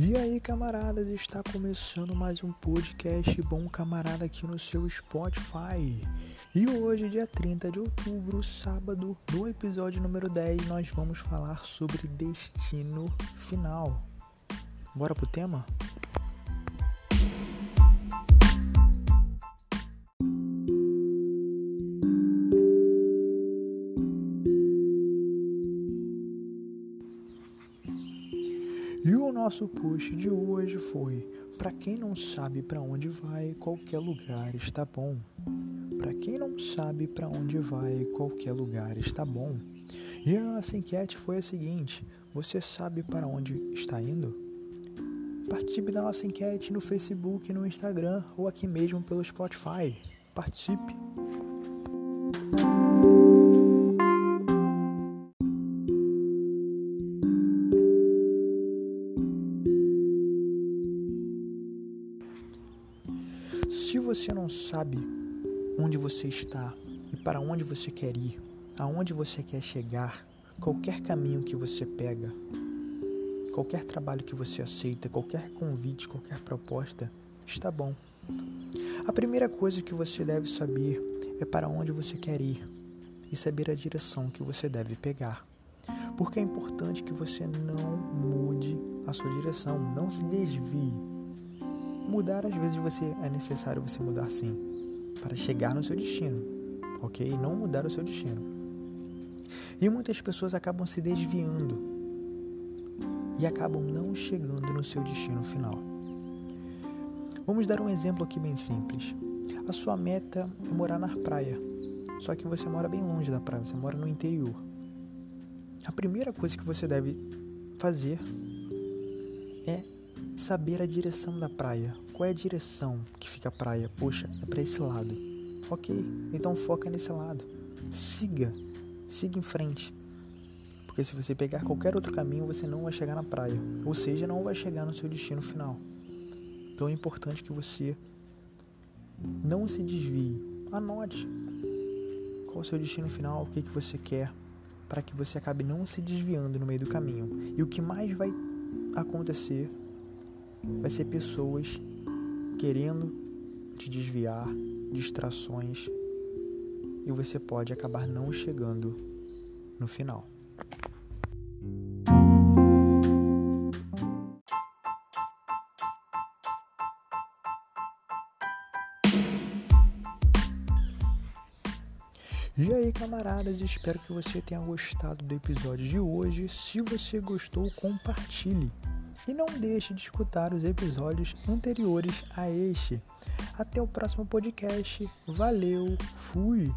E aí, camaradas, está começando mais um podcast Bom Camarada aqui no seu Spotify. E hoje, dia 30 de outubro, sábado, no episódio número 10, nós vamos falar sobre destino final. Bora pro tema? E o nosso post de hoje foi: para quem não sabe para onde vai, qualquer lugar está bom. Para quem não sabe para onde vai, qualquer lugar está bom. E a nossa enquete foi a seguinte: você sabe para onde está indo? Participe da nossa enquete no Facebook, no Instagram ou aqui mesmo pelo Spotify. Participe! Se você não sabe onde você está e para onde você quer ir, aonde você quer chegar, qualquer caminho que você pega, qualquer trabalho que você aceita, qualquer convite, qualquer proposta, está bom. A primeira coisa que você deve saber é para onde você quer ir e saber a direção que você deve pegar. Porque é importante que você não mude a sua direção, não se desvie Mudar às vezes você é necessário você mudar sim, para chegar no seu destino, ok? Não mudar o seu destino. E muitas pessoas acabam se desviando e acabam não chegando no seu destino final. Vamos dar um exemplo aqui bem simples. A sua meta é morar na praia, só que você mora bem longe da praia, você mora no interior. A primeira coisa que você deve fazer é saber a direção da praia. Qual é a direção que fica a praia? Poxa, é para esse lado. Ok, então foca nesse lado. Siga, siga em frente. Porque se você pegar qualquer outro caminho, você não vai chegar na praia. Ou seja, não vai chegar no seu destino final. Então é importante que você não se desvie. Anote qual é o seu destino final, o que, que você quer, para que você acabe não se desviando no meio do caminho. E o que mais vai acontecer vai ser pessoas querendo te desviar, distrações, e você pode acabar não chegando no final. E aí, camaradas, espero que você tenha gostado do episódio de hoje. Se você gostou, compartilhe. E não deixe de escutar os episódios anteriores a este. Até o próximo podcast. Valeu, fui!